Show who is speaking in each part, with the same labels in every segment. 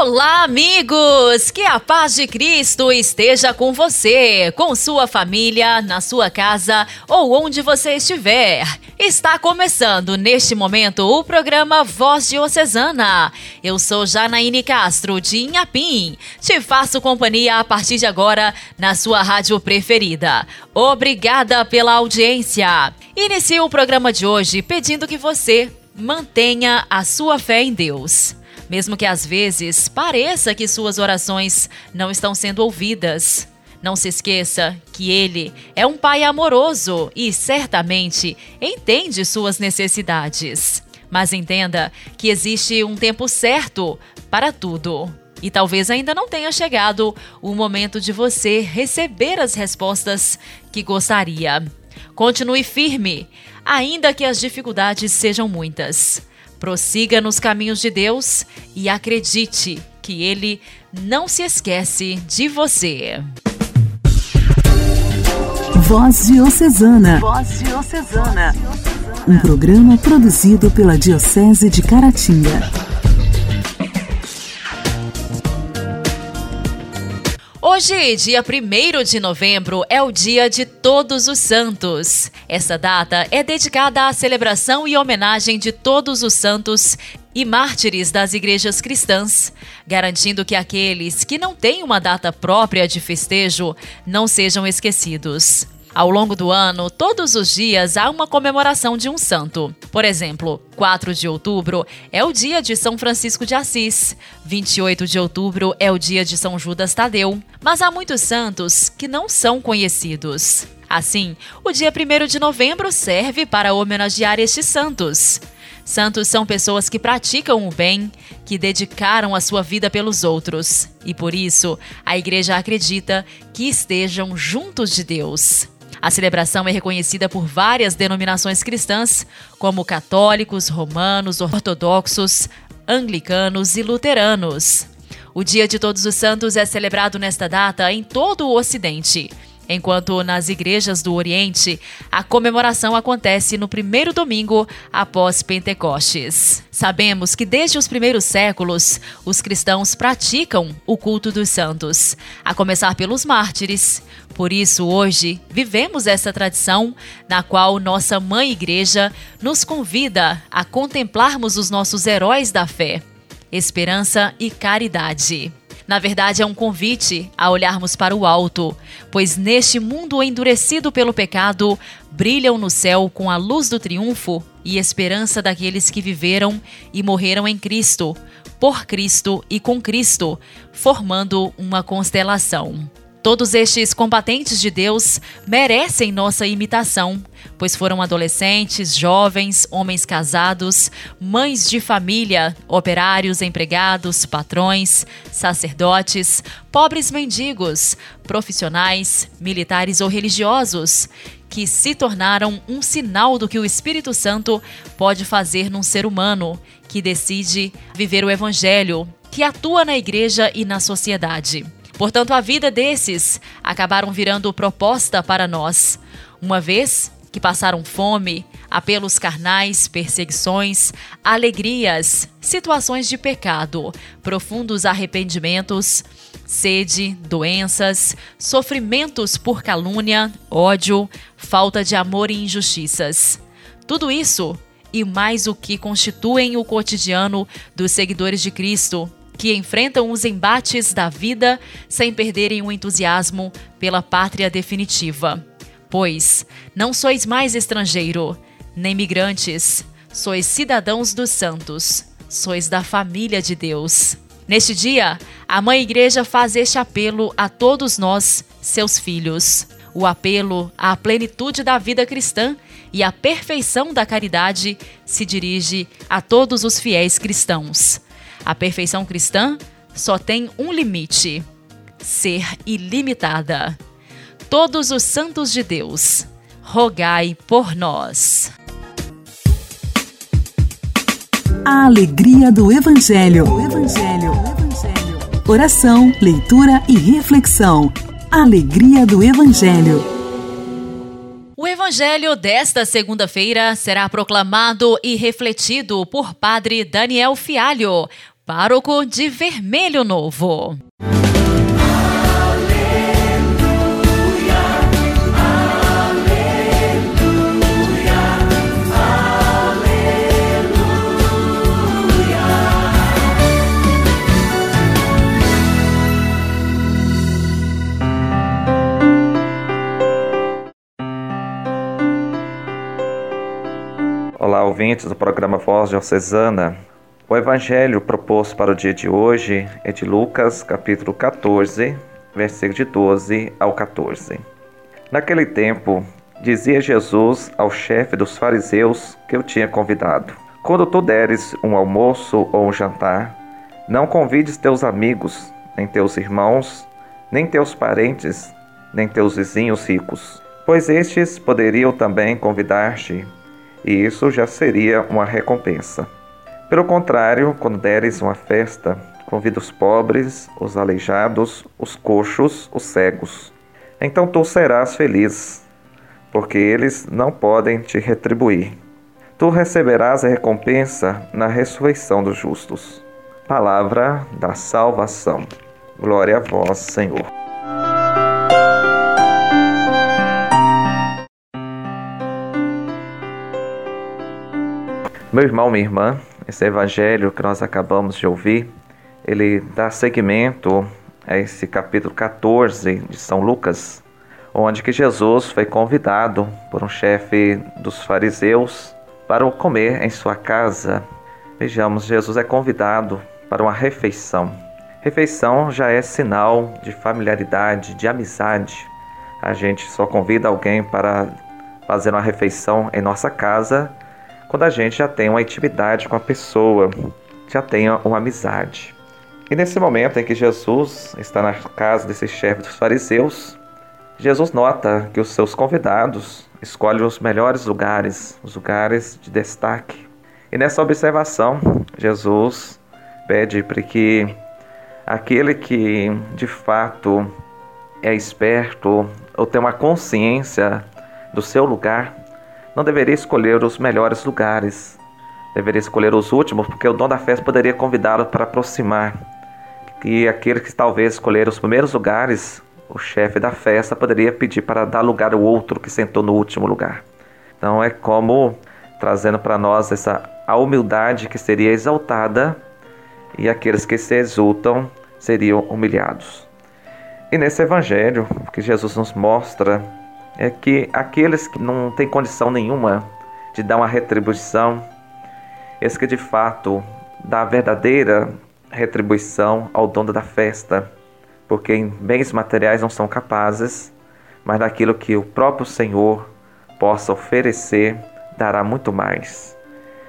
Speaker 1: Olá, amigos! Que a paz de Cristo esteja com você, com sua família, na sua casa ou onde você estiver. Está começando neste momento o programa Voz Diocesana. Eu sou Janaíne Castro, de Inhapim. Te faço companhia a partir de agora na sua rádio preferida. Obrigada pela audiência. Inicio o programa de hoje pedindo que você mantenha a sua fé em Deus. Mesmo que às vezes pareça que suas orações não estão sendo ouvidas. Não se esqueça que ele é um pai amoroso e certamente entende suas necessidades. Mas entenda que existe um tempo certo para tudo. E talvez ainda não tenha chegado o momento de você receber as respostas que gostaria. Continue firme, ainda que as dificuldades sejam muitas. Prossiga nos caminhos de Deus e acredite que Ele não se esquece de você.
Speaker 2: Voz Diocesana. Voz Diocesana. Um programa produzido pela Diocese de Caratinga.
Speaker 1: Hoje, dia 1 de novembro, é o Dia de Todos os Santos. Essa data é dedicada à celebração e homenagem de todos os santos e mártires das igrejas cristãs, garantindo que aqueles que não têm uma data própria de festejo não sejam esquecidos. Ao longo do ano, todos os dias há uma comemoração de um santo. Por exemplo, 4 de outubro é o dia de São Francisco de Assis, 28 de outubro é o dia de São Judas Tadeu. Mas há muitos santos que não são conhecidos. Assim, o dia 1 de novembro serve para homenagear estes santos. Santos são pessoas que praticam o bem, que dedicaram a sua vida pelos outros. E por isso, a igreja acredita que estejam juntos de Deus. A celebração é reconhecida por várias denominações cristãs, como católicos, romanos, ortodoxos, anglicanos e luteranos. O Dia de Todos os Santos é celebrado nesta data em todo o Ocidente, enquanto nas igrejas do Oriente a comemoração acontece no primeiro domingo após Pentecostes. Sabemos que desde os primeiros séculos os cristãos praticam o culto dos santos, a começar pelos mártires. Por isso, hoje, vivemos essa tradição na qual nossa Mãe Igreja nos convida a contemplarmos os nossos heróis da fé, esperança e caridade. Na verdade, é um convite a olharmos para o alto, pois neste mundo endurecido pelo pecado, brilham no céu com a luz do triunfo e esperança daqueles que viveram e morreram em Cristo, por Cristo e com Cristo, formando uma constelação. Todos estes combatentes de Deus merecem nossa imitação, pois foram adolescentes, jovens, homens casados, mães de família, operários, empregados, patrões, sacerdotes, pobres mendigos, profissionais, militares ou religiosos, que se tornaram um sinal do que o Espírito Santo pode fazer num ser humano que decide viver o Evangelho, que atua na igreja e na sociedade. Portanto, a vida desses acabaram virando proposta para nós, uma vez que passaram fome, apelos carnais, perseguições, alegrias, situações de pecado, profundos arrependimentos, sede, doenças, sofrimentos por calúnia, ódio, falta de amor e injustiças. Tudo isso e mais o que constituem o cotidiano dos seguidores de Cristo que enfrentam os embates da vida sem perderem o entusiasmo pela pátria definitiva. Pois não sois mais estrangeiro, nem migrantes, sois cidadãos dos santos, sois da família de Deus. Neste dia, a Mãe Igreja faz este apelo a todos nós, seus filhos. O apelo à plenitude da vida cristã e à perfeição da caridade se dirige a todos os fiéis cristãos. A perfeição cristã só tem um limite: ser ilimitada. Todos os santos de Deus, rogai por nós.
Speaker 2: A alegria do Evangelho. O Evangelho. O Evangelho. Oração, leitura e reflexão. Alegria do Evangelho.
Speaker 1: O Evangelho desta segunda-feira será proclamado e refletido por Padre Daniel Fialho, pároco de Vermelho Novo.
Speaker 3: Olá, ouvintes do programa Voz Diocesana. O evangelho proposto para o dia de hoje é de Lucas, capítulo 14, versículo de 12 ao 14. Naquele tempo, dizia Jesus ao chefe dos fariseus que eu tinha convidado: Quando tu deres um almoço ou um jantar, não convides teus amigos, nem teus irmãos, nem teus parentes, nem teus vizinhos ricos, pois estes poderiam também convidar-te e isso já seria uma recompensa. Pelo contrário, quando deres uma festa, convida os pobres, os aleijados, os coxos, os cegos. Então tu serás feliz, porque eles não podem te retribuir. Tu receberás a recompensa na ressurreição dos justos. Palavra da salvação. Glória a vós, Senhor. Meu irmão, minha irmã, esse evangelho que nós acabamos de ouvir, ele dá seguimento a esse capítulo 14 de São Lucas, onde que Jesus foi convidado por um chefe dos fariseus para comer em sua casa. Vejamos, Jesus é convidado para uma refeição. Refeição já é sinal de familiaridade, de amizade. A gente só convida alguém para fazer uma refeição em nossa casa quando a gente já tem uma intimidade com a pessoa, já tem uma amizade. E nesse momento em que Jesus está na casa desse chefe dos fariseus, Jesus nota que os seus convidados escolhem os melhores lugares, os lugares de destaque. E nessa observação, Jesus pede para que aquele que de fato é esperto ou tem uma consciência do seu lugar, não deveria escolher os melhores lugares, deveria escolher os últimos, porque o dono da festa poderia convidá-lo para aproximar. E aquele que talvez escolher os primeiros lugares, o chefe da festa poderia pedir para dar lugar ao outro que sentou no último lugar. Então é como trazendo para nós essa a humildade que seria exaltada e aqueles que se exultam seriam humilhados. E nesse evangelho que Jesus nos mostra é que aqueles que não têm condição nenhuma de dar uma retribuição, esse que de fato dá a verdadeira retribuição ao dono da festa, porque em bens materiais não são capazes, mas daquilo que o próprio Senhor possa oferecer, dará muito mais.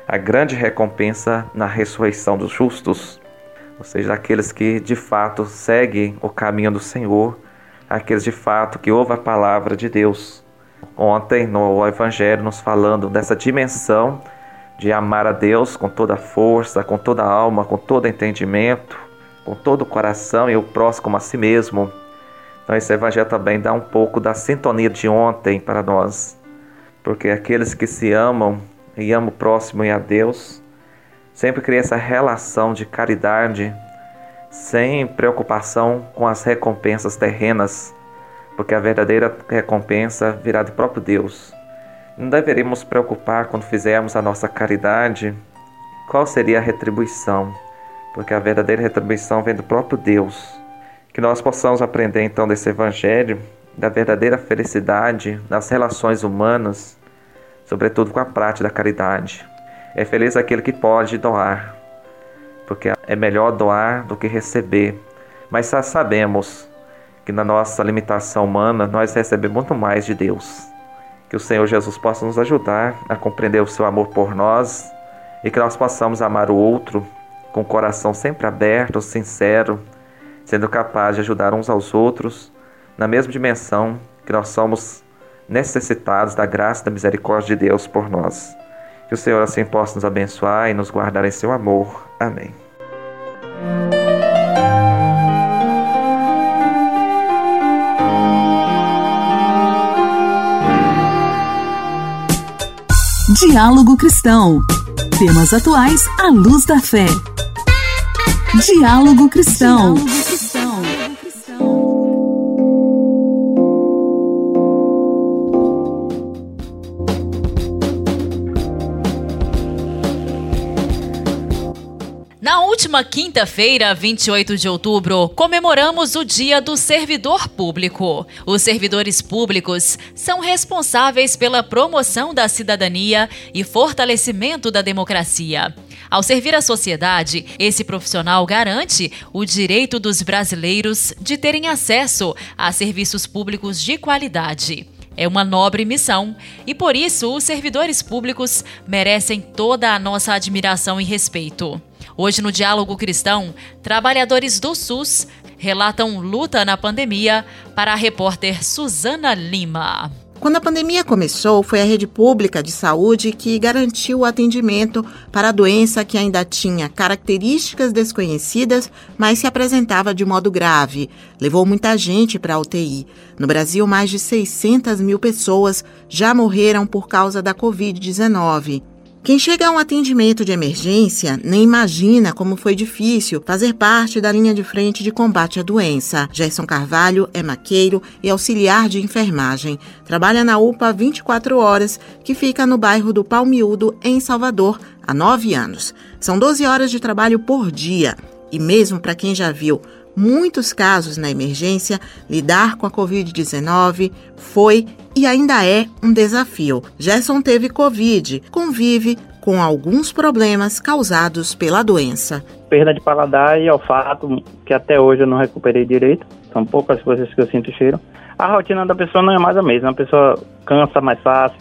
Speaker 3: A grande recompensa na ressurreição dos justos, ou seja, aqueles que de fato seguem o caminho do Senhor aqueles de fato que ouvem a palavra de Deus. Ontem no Evangelho nos falando dessa dimensão de amar a Deus com toda a força, com toda a alma, com todo entendimento, com todo o coração e o próximo a si mesmo. Então esse Evangelho também dá um pouco da sintonia de ontem para nós, porque aqueles que se amam e amam o próximo e a Deus, sempre criam essa relação de caridade, sem preocupação com as recompensas terrenas, porque a verdadeira recompensa virá do próprio Deus. Não deveríamos preocupar quando fizermos a nossa caridade qual seria a retribuição, porque a verdadeira retribuição vem do próprio Deus. Que nós possamos aprender então desse Evangelho da verdadeira felicidade nas relações humanas, sobretudo com a prática da caridade. É feliz aquele que pode doar, porque é melhor doar do que receber. Mas já sabemos que na nossa limitação humana nós recebemos muito mais de Deus. Que o Senhor Jesus possa nos ajudar a compreender o seu amor por nós e que nós possamos amar o outro com o coração sempre aberto, sincero, sendo capaz de ajudar uns aos outros na mesma dimensão que nós somos necessitados da graça e da misericórdia de Deus por nós. Que o Senhor assim possa nos abençoar e nos guardar em seu amor. Amém.
Speaker 2: Diálogo Cristão. Temas atuais à luz da fé. Diálogo Cristão. Diálogo Cristão.
Speaker 1: Na última quinta-feira, 28 de outubro, comemoramos o Dia do Servidor Público. Os servidores públicos são responsáveis pela promoção da cidadania e fortalecimento da democracia. Ao servir a sociedade, esse profissional garante o direito dos brasileiros de terem acesso a serviços públicos de qualidade. É uma nobre missão e por isso os servidores públicos merecem toda a nossa admiração e respeito. Hoje, no Diálogo Cristão, trabalhadores do SUS relatam luta na pandemia para a repórter Suzana Lima.
Speaker 4: Quando a pandemia começou, foi a rede pública de saúde que garantiu o atendimento para a doença que ainda tinha características desconhecidas, mas se apresentava de modo grave. Levou muita gente para a UTI. No Brasil, mais de 600 mil pessoas já morreram por causa da Covid-19. Quem chega a um atendimento de emergência nem imagina como foi difícil fazer parte da linha de frente de combate à doença. Gerson Carvalho é maqueiro e auxiliar de enfermagem. Trabalha na UPA 24 horas, que fica no bairro do Palmiúdo, em Salvador, há nove anos. São 12 horas de trabalho por dia. E mesmo para quem já viu muitos casos na emergência, lidar com a Covid-19 foi e ainda é um desafio. Gerson teve Covid, convive com alguns problemas causados pela doença.
Speaker 5: Perda de paladar e olfato, que até hoje eu não recuperei direito. São poucas coisas que eu sinto cheiro. A rotina da pessoa não é mais a mesma. A pessoa cansa mais fácil.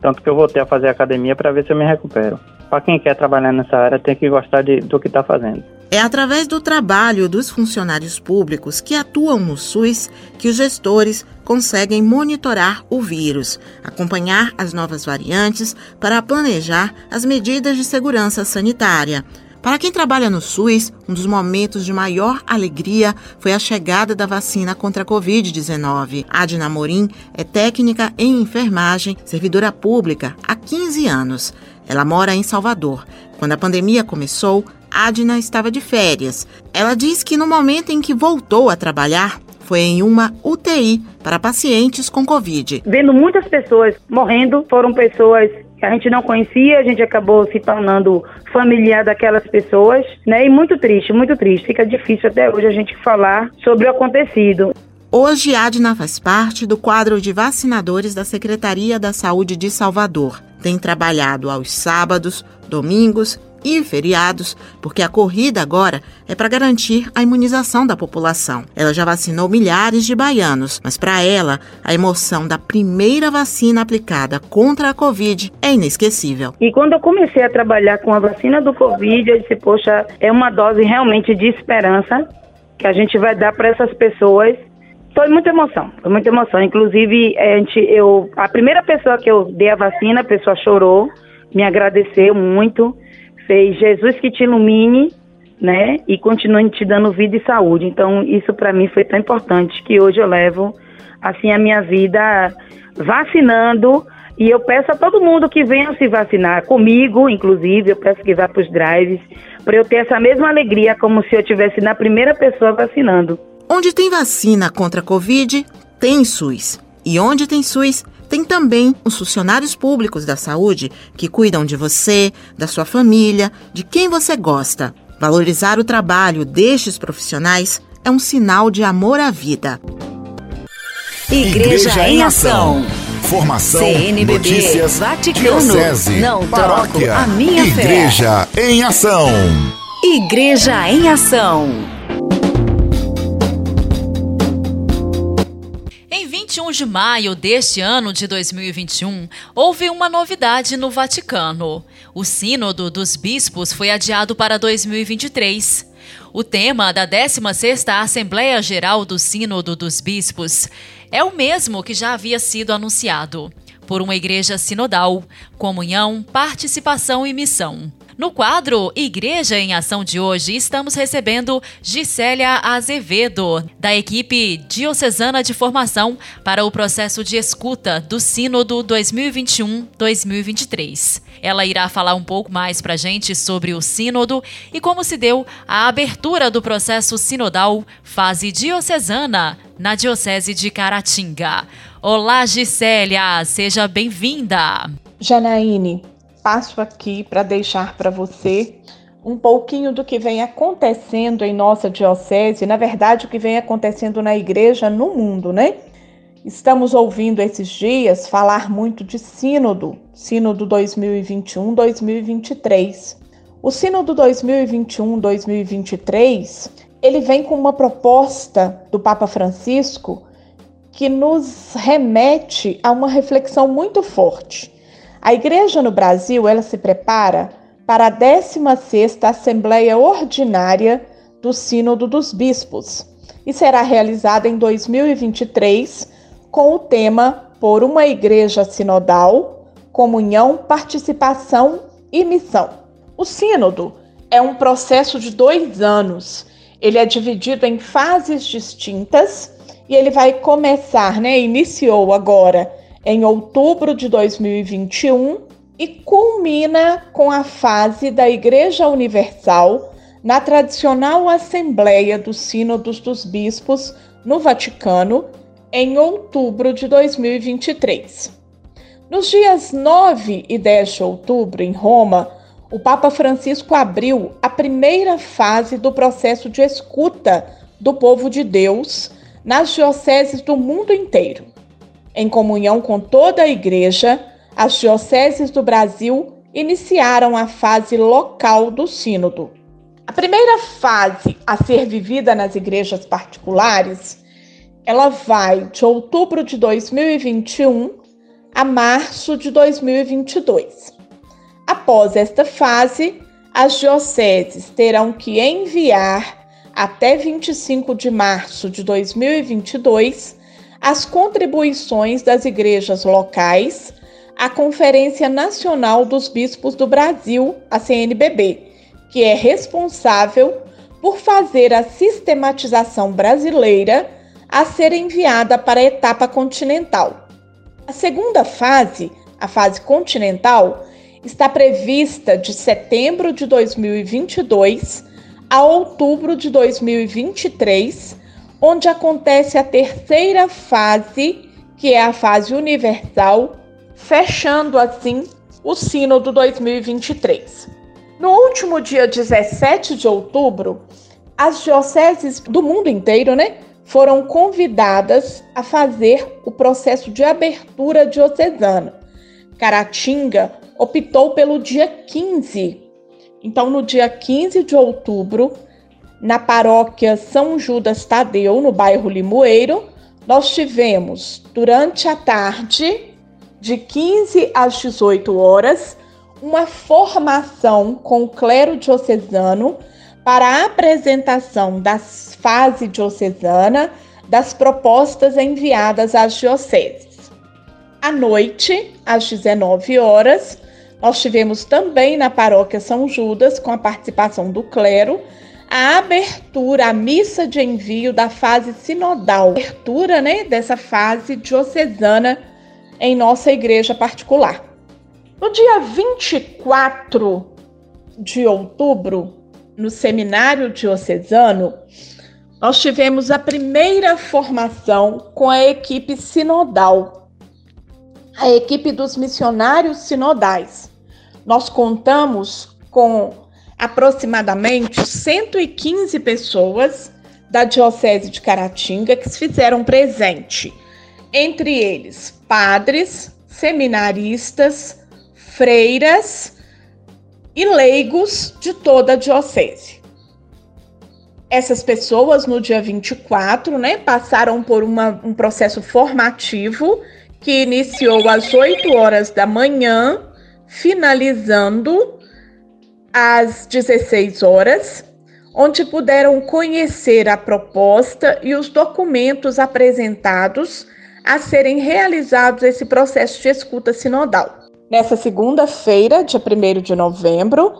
Speaker 5: Tanto que eu voltei a fazer academia para ver se eu me recupero. Para quem quer trabalhar nessa área, tem que gostar de, do que está fazendo.
Speaker 4: É através do trabalho dos funcionários públicos que atuam no SUS que os gestores conseguem monitorar o vírus, acompanhar as novas variantes para planejar as medidas de segurança sanitária. Para quem trabalha no SUS, um dos momentos de maior alegria foi a chegada da vacina contra a Covid-19. Adna Morim é técnica em enfermagem, servidora pública há 15 anos. Ela mora em Salvador. Quando a pandemia começou, Adna estava de férias. Ela diz que no momento em que voltou a trabalhar, foi em uma UTI para pacientes com Covid.
Speaker 6: Vendo muitas pessoas morrendo, foram pessoas que a gente não conhecia, a gente acabou se tornando familiar daquelas pessoas, né? E muito triste, muito triste. Fica difícil até hoje a gente falar sobre o acontecido.
Speaker 4: Hoje, Adna faz parte do quadro de vacinadores da Secretaria da Saúde de Salvador. Tem trabalhado aos sábados, domingos e feriados, porque a corrida agora é para garantir a imunização da população. Ela já vacinou milhares de baianos, mas para ela, a emoção da primeira vacina aplicada contra a Covid é inesquecível.
Speaker 6: E quando eu comecei a trabalhar com a vacina do Covid, eu disse: Poxa, é uma dose realmente de esperança que a gente vai dar para essas pessoas. Foi muita emoção, foi muita emoção. Inclusive, a, gente, eu, a primeira pessoa que eu dei a vacina, a pessoa chorou, me agradeceu muito fez Jesus que te ilumine, né? E continue te dando vida e saúde. Então, isso para mim foi tão importante que hoje eu levo assim a minha vida vacinando e eu peço a todo mundo que venha se vacinar comigo, inclusive, eu peço que vá para os drives, para eu ter essa mesma alegria como se eu tivesse na primeira pessoa vacinando.
Speaker 4: Onde tem vacina contra a Covid, tem SUS. E onde tem SUS, tem também os funcionários públicos da saúde que cuidam de você, da sua família, de quem você gosta. Valorizar o trabalho destes profissionais é um sinal de amor à vida.
Speaker 2: Igreja, Igreja em Ação.
Speaker 7: Formação,
Speaker 2: CNBB,
Speaker 7: notícias,
Speaker 2: Vaticano,
Speaker 7: diocese,
Speaker 2: não
Speaker 7: paróquia,
Speaker 2: a minha
Speaker 7: Igreja
Speaker 2: fé.
Speaker 7: em Ação.
Speaker 2: Igreja em Ação.
Speaker 1: 21 de maio deste ano de 2021, houve uma novidade no Vaticano. O Sínodo dos Bispos foi adiado para 2023. O tema da 16ª Assembleia Geral do Sínodo dos Bispos é o mesmo que já havia sido anunciado: por uma igreja sinodal, comunhão, participação e missão. No quadro Igreja em Ação de hoje, estamos recebendo Gisélia Azevedo, da equipe diocesana de formação para o processo de escuta do Sínodo 2021-2023. Ela irá falar um pouco mais para a gente sobre o Sínodo e como se deu a abertura do processo sinodal fase diocesana na Diocese de Caratinga. Olá, Gisélia, seja bem-vinda.
Speaker 7: Janaíne, passo aqui para deixar para você um pouquinho do que vem acontecendo em nossa diocese, na verdade, o que vem acontecendo na igreja no mundo, né? Estamos ouvindo esses dias falar muito de Sínodo, Sínodo 2021-2023. O Sínodo 2021-2023, ele vem com uma proposta do Papa Francisco que nos remete a uma reflexão muito forte a igreja no Brasil, ela se prepara para a 16ª Assembleia Ordinária do Sínodo dos Bispos e será realizada em 2023 com o tema Por uma Igreja Sinodal, Comunhão, Participação e Missão. O Sínodo é um processo de dois anos. Ele é dividido em fases distintas e ele vai começar, né? Iniciou agora em outubro de 2021 e culmina com a fase da Igreja Universal na tradicional Assembleia dos Sínodos dos Bispos no Vaticano em outubro de 2023. Nos dias 9 e 10 de outubro, em Roma, o Papa Francisco abriu a primeira fase do processo de escuta do povo de Deus nas dioceses do mundo inteiro. Em comunhão com toda a Igreja, as dioceses do Brasil iniciaram a fase local do Sínodo. A primeira fase a ser vivida nas igrejas particulares, ela vai de outubro de 2021 a março de 2022. Após esta fase, as dioceses terão que enviar até 25 de março de 2022 as contribuições das igrejas locais à Conferência Nacional dos Bispos do Brasil, a CNBB, que é responsável por fazer a sistematização brasileira a ser enviada para a etapa continental. A segunda fase, a fase continental, está prevista de setembro de 2022 a outubro de 2023 onde acontece a terceira fase, que é a fase universal, fechando assim o Sínodo 2023. No último dia 17 de outubro, as dioceses do mundo inteiro, né, foram convidadas a fazer o processo de abertura diocesana. Caratinga optou pelo dia 15. Então, no dia 15 de outubro, na paróquia São Judas Tadeu, no bairro Limoeiro, nós tivemos durante a tarde, de 15 às 18 horas, uma formação com o clero diocesano para a apresentação das fases diocesana das propostas enviadas às dioceses. À noite, às 19 horas, nós tivemos também na paróquia São Judas, com a participação do clero, a abertura, a missa de envio da fase sinodal, abertura né, dessa fase diocesana em nossa igreja particular. No dia 24 de outubro, no seminário diocesano, nós tivemos a primeira formação com a equipe sinodal, a equipe dos missionários sinodais. Nós contamos com aproximadamente 115 pessoas da Diocese de Caratinga que se fizeram presente, entre eles padres, seminaristas, freiras e leigos de toda a diocese. Essas pessoas, no dia 24, né, passaram por uma, um processo formativo que iniciou às 8 horas da manhã, finalizando às 16 horas, onde puderam conhecer a proposta e os documentos apresentados a serem realizados esse processo de escuta sinodal. Nessa segunda-feira, dia 1 de novembro,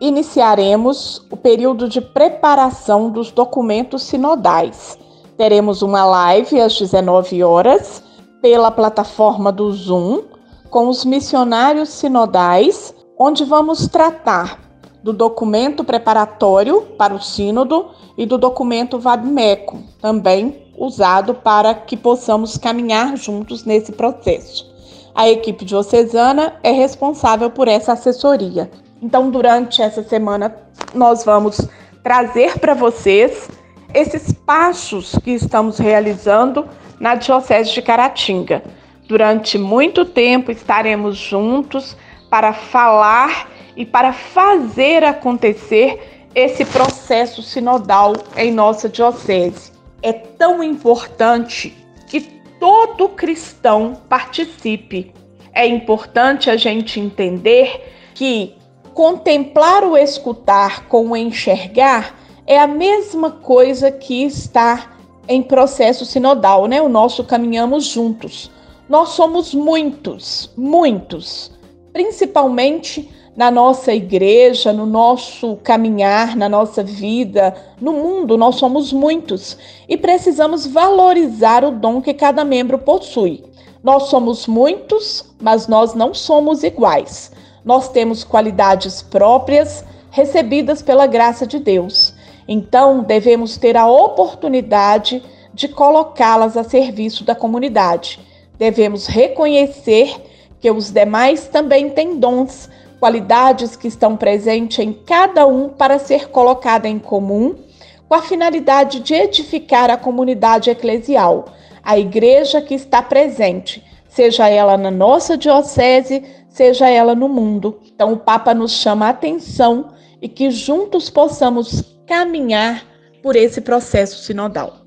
Speaker 7: iniciaremos o período de preparação dos documentos sinodais. Teremos uma live às 19 horas pela plataforma do Zoom com os missionários sinodais, onde vamos tratar do documento preparatório para o sínodo e do documento VABMECO, também usado para que possamos caminhar juntos nesse processo. A equipe diocesana é responsável por essa assessoria. Então, durante essa semana, nós vamos trazer para vocês esses passos que estamos realizando na Diocese de Caratinga. Durante muito tempo estaremos juntos para falar e para fazer acontecer esse processo sinodal em nossa diocese. É tão importante que todo cristão participe. É importante a gente entender que contemplar o escutar com o enxergar é a mesma coisa que estar em processo sinodal, né? O nosso caminhamos juntos. Nós somos muitos, muitos, principalmente na nossa igreja, no nosso caminhar, na nossa vida, no mundo, nós somos muitos e precisamos valorizar o dom que cada membro possui. Nós somos muitos, mas nós não somos iguais. Nós temos qualidades próprias recebidas pela graça de Deus. Então, devemos ter a oportunidade de colocá-las a serviço da comunidade. Devemos reconhecer que os demais também têm dons qualidades que estão presentes em cada um para ser colocada em comum, com a finalidade de edificar a comunidade eclesial, a igreja que está presente, seja ela na nossa diocese, seja ela no mundo. Então, o Papa nos chama a atenção e que juntos possamos caminhar por esse processo sinodal.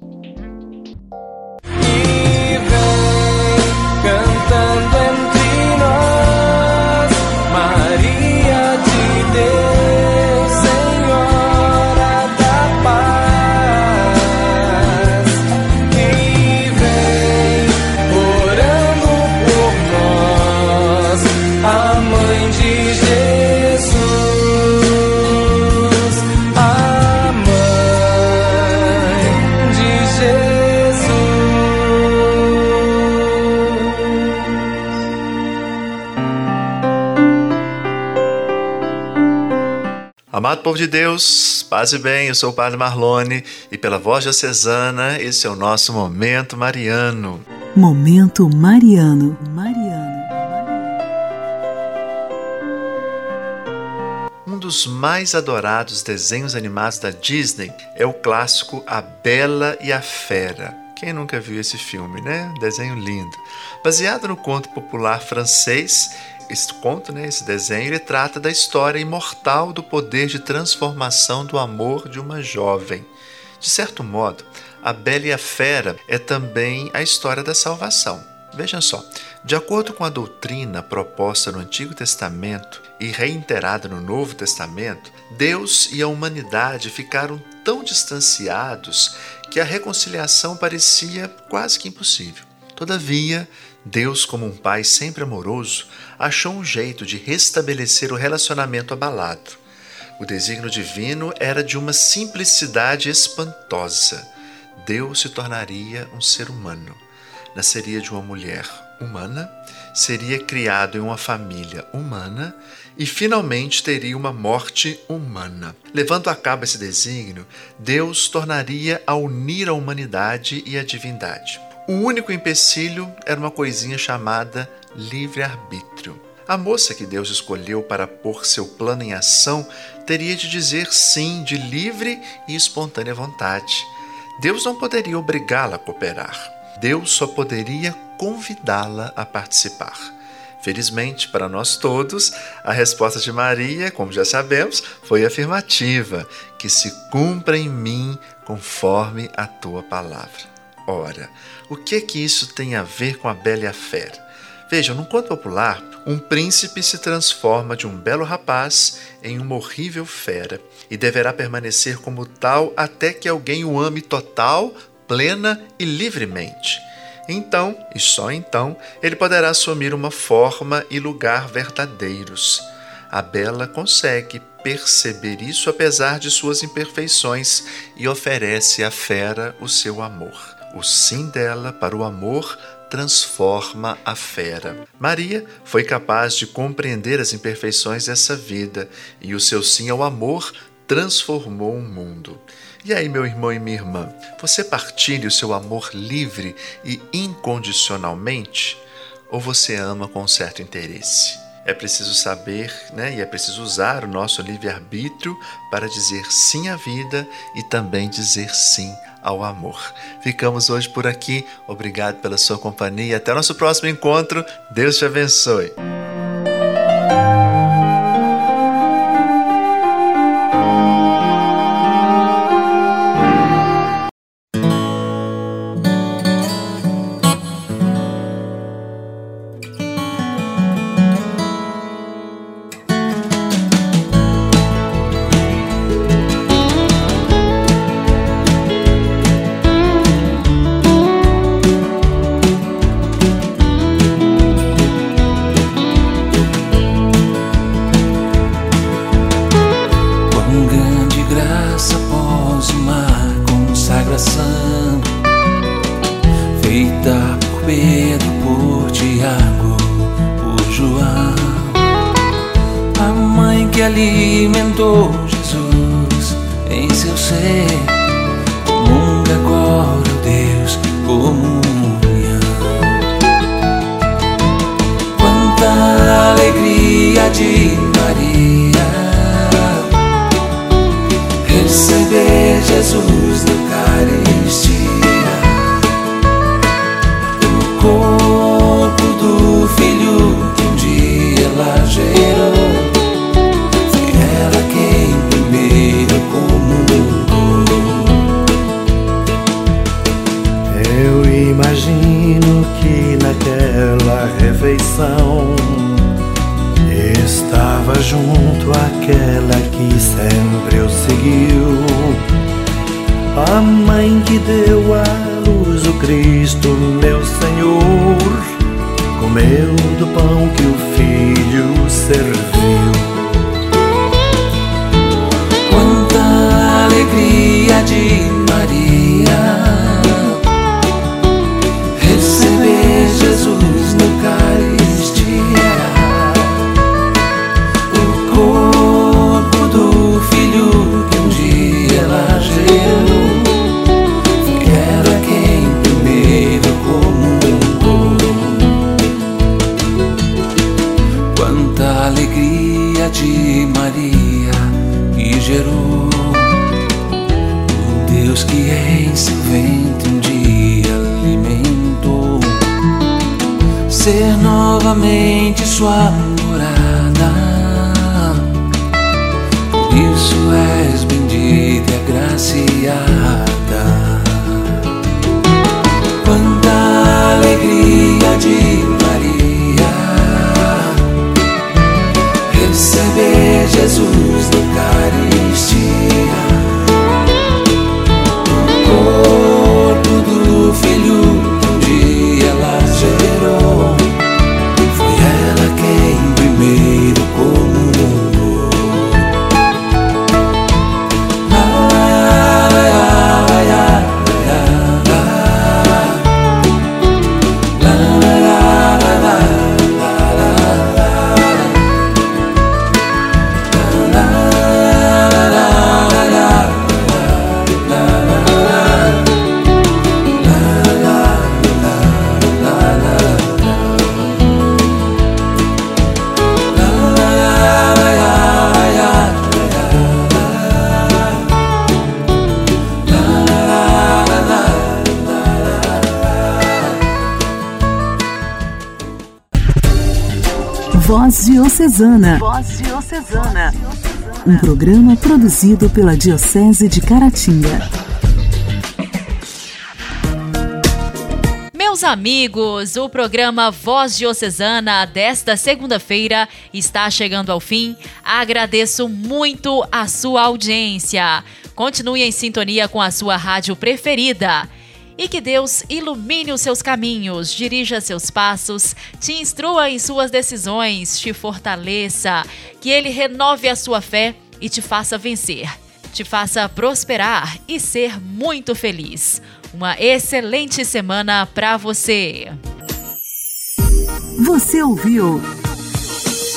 Speaker 8: Amado povo de Deus, paz e bem, eu sou o Padre Marlone e pela voz diocesana, esse é o nosso Momento Mariano.
Speaker 2: Momento Mariano. Mariano.
Speaker 8: Um dos mais adorados desenhos animados da Disney é o clássico A Bela e a Fera. Quem nunca viu esse filme, né? Desenho lindo. Baseado no conto popular francês esse conto, né, esse desenho, ele trata da história imortal do poder de transformação do amor de uma jovem. De certo modo, a Bela e a Fera é também a história da salvação. Vejam só, de acordo com a doutrina proposta no Antigo Testamento e reiterada no Novo Testamento, Deus e a humanidade ficaram tão distanciados que a reconciliação parecia quase que impossível. Todavia, Deus, como um pai sempre amoroso, achou um jeito de restabelecer o relacionamento abalado. O desígnio divino era de uma simplicidade espantosa. Deus se tornaria um ser humano. Nasceria de uma mulher humana, seria criado em uma família humana e finalmente teria uma morte humana. Levando a cabo esse desígnio, Deus tornaria a unir a humanidade e a divindade. O único empecilho era uma coisinha chamada livre-arbítrio. A moça que Deus escolheu para pôr seu plano em ação teria de dizer sim de livre e espontânea vontade. Deus não poderia obrigá-la a cooperar. Deus só poderia convidá-la a participar. Felizmente para nós todos, a resposta de Maria, como já sabemos, foi afirmativa: que se cumpra em mim conforme a tua palavra. Ora, o que é que isso tem a ver com a Bela e a Fera? Vejam, no conto popular, um príncipe se transforma de um belo rapaz em uma horrível fera e deverá permanecer como tal até que alguém o ame total, plena e livremente. Então, e só então, ele poderá assumir uma forma e lugar verdadeiros. A Bela consegue
Speaker 9: perceber isso apesar de suas imperfeições e oferece à fera o seu amor. O sim dela para o amor transforma a fera. Maria foi capaz de compreender as imperfeições dessa vida e o seu sim ao amor transformou o mundo. E aí, meu irmão e minha irmã, você partilha o seu amor livre e incondicionalmente? Ou você ama com certo interesse? É preciso saber né, e é preciso usar o nosso livre-arbítrio para dizer sim à vida e também dizer sim ao amor. Ficamos hoje por aqui. Obrigado pela sua companhia. Até nosso próximo encontro. Deus te abençoe. de Maria. Receber Jesus na Eucaristia. O corpo do Filho que um dia ela gerou. Foi ela quem primeiro comungou.
Speaker 10: Eu imagino que naquela refeição junto àquela que sempre o seguiu. A mãe que deu à luz o Cristo, meu Senhor, comeu do pão que o filho serviu.
Speaker 9: Quanta alegria! Jesus.
Speaker 2: Voz Diocesana. Voz Diocesana. Um programa produzido pela Diocese de Caratinga.
Speaker 1: Meus amigos, o programa Voz Diocesana desta segunda-feira está chegando ao fim. Agradeço muito a sua audiência. Continue em sintonia com a sua rádio preferida e que Deus ilumine os seus caminhos, dirija seus passos, te instrua em suas decisões, te fortaleça, que Ele renove a sua fé e te faça vencer, te faça prosperar e ser muito feliz. Uma excelente semana para você.
Speaker 2: Você ouviu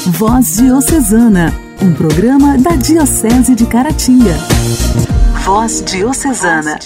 Speaker 2: Voz Diocesana, um programa da Diocese de Caratinga. Voz Diocesana.